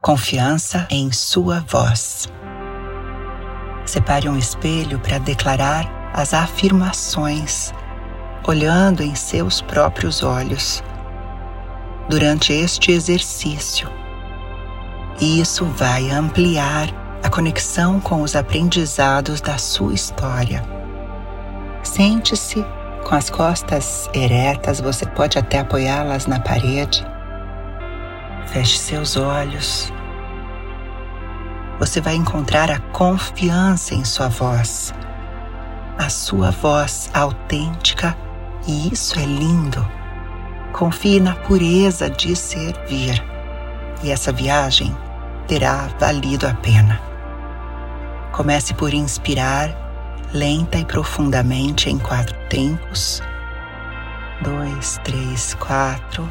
Confiança em sua voz. Separe um espelho para declarar as afirmações, olhando em seus próprios olhos. Durante este exercício, isso vai ampliar a conexão com os aprendizados da sua história. Sente-se com as costas eretas, você pode até apoiá-las na parede. Feche seus olhos. Você vai encontrar a confiança em sua voz, a sua voz autêntica, e isso é lindo. Confie na pureza de servir, e essa viagem terá valido a pena. Comece por inspirar lenta e profundamente em quatro tempos. Dois, três, quatro.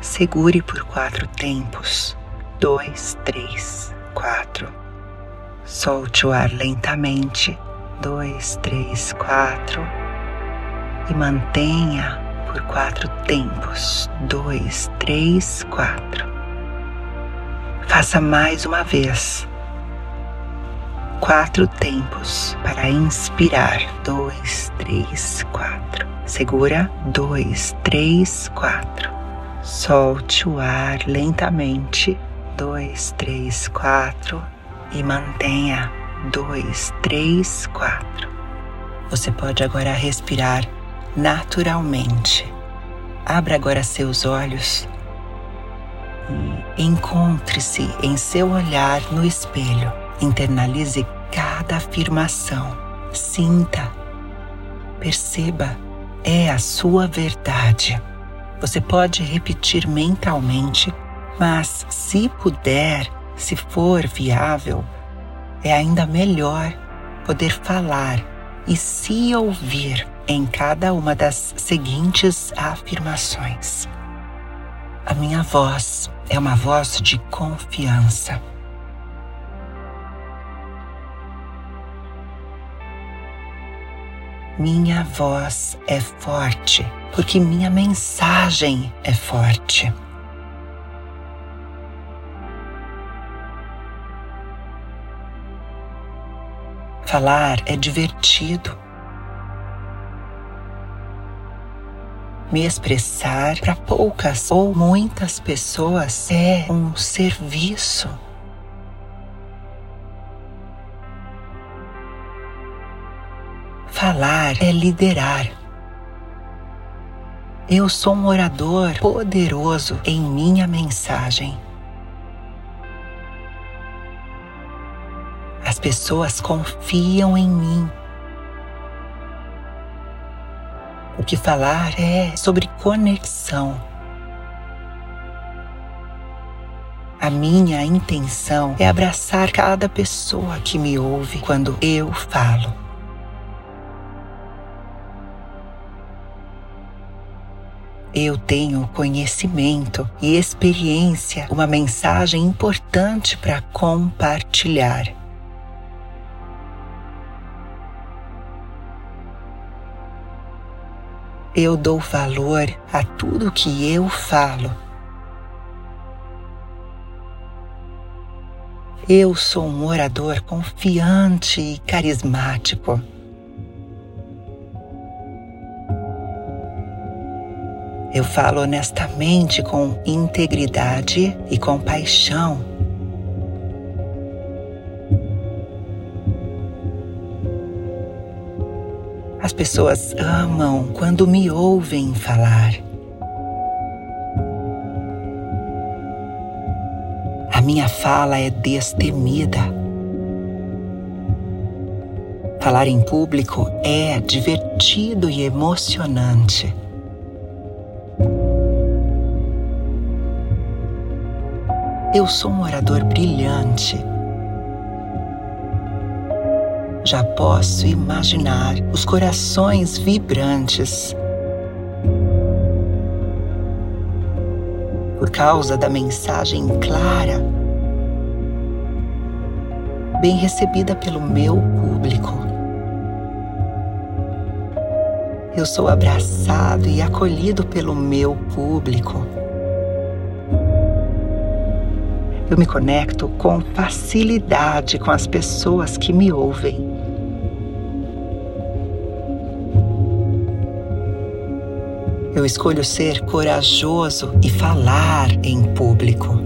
Segure por quatro tempos. Dois, três, quatro. Solte o ar lentamente. Dois, três, quatro. E mantenha por quatro tempos. Dois, três, quatro. Faça mais uma vez quatro tempos para inspirar. Dois, três, quatro. Segura. Dois, três, quatro. Solte o ar lentamente. Dois, três, quatro. E mantenha. Dois, três, quatro. Você pode agora respirar naturalmente. Abra agora seus olhos e encontre-se em seu olhar no espelho. Internalize cada afirmação. Sinta, perceba, é a sua verdade. Você pode repetir mentalmente, mas se puder, se for viável, é ainda melhor poder falar e se ouvir em cada uma das seguintes afirmações. A minha voz é uma voz de confiança. Minha voz é forte, porque minha mensagem é forte. Falar é divertido. Me expressar para poucas ou muitas pessoas é um serviço. Falar é liderar. Eu sou um orador poderoso em minha mensagem. As pessoas confiam em mim. O que falar é sobre conexão. A minha intenção é abraçar cada pessoa que me ouve quando eu falo. Eu tenho conhecimento e experiência, uma mensagem importante para compartilhar. Eu dou valor a tudo que eu falo. Eu sou um orador confiante e carismático. Eu falo honestamente com integridade e compaixão. As pessoas amam quando me ouvem falar. A minha fala é destemida. Falar em público é divertido e emocionante. Eu sou um orador brilhante. Já posso imaginar os corações vibrantes. Por causa da mensagem clara, bem recebida pelo meu público. Eu sou abraçado e acolhido pelo meu público. Eu me conecto com facilidade com as pessoas que me ouvem. Eu escolho ser corajoso e falar em público.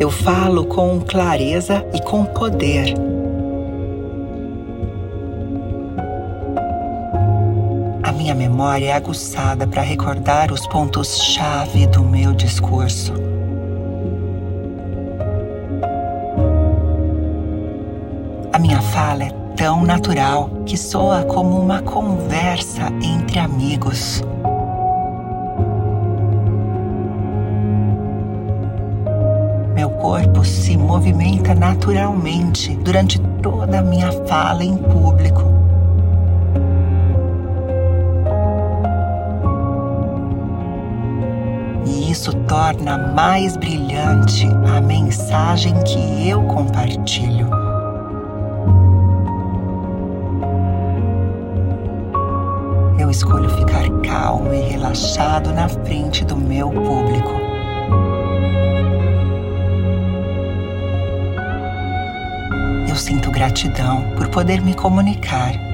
Eu falo com clareza e com poder. Memória é aguçada para recordar os pontos-chave do meu discurso. A minha fala é tão natural que soa como uma conversa entre amigos. Meu corpo se movimenta naturalmente durante toda a minha fala em público. Torna mais brilhante a mensagem que eu compartilho. eu escolho ficar calmo e relaxado na frente do meu público. Eu sinto gratidão por poder me comunicar.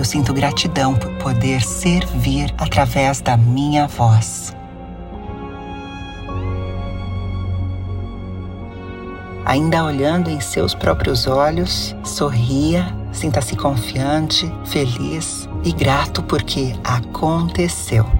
Eu sinto gratidão por poder servir através da minha voz. ainda olhando em seus próprios olhos, sorria, sinta-se confiante, feliz e grato porque aconteceu.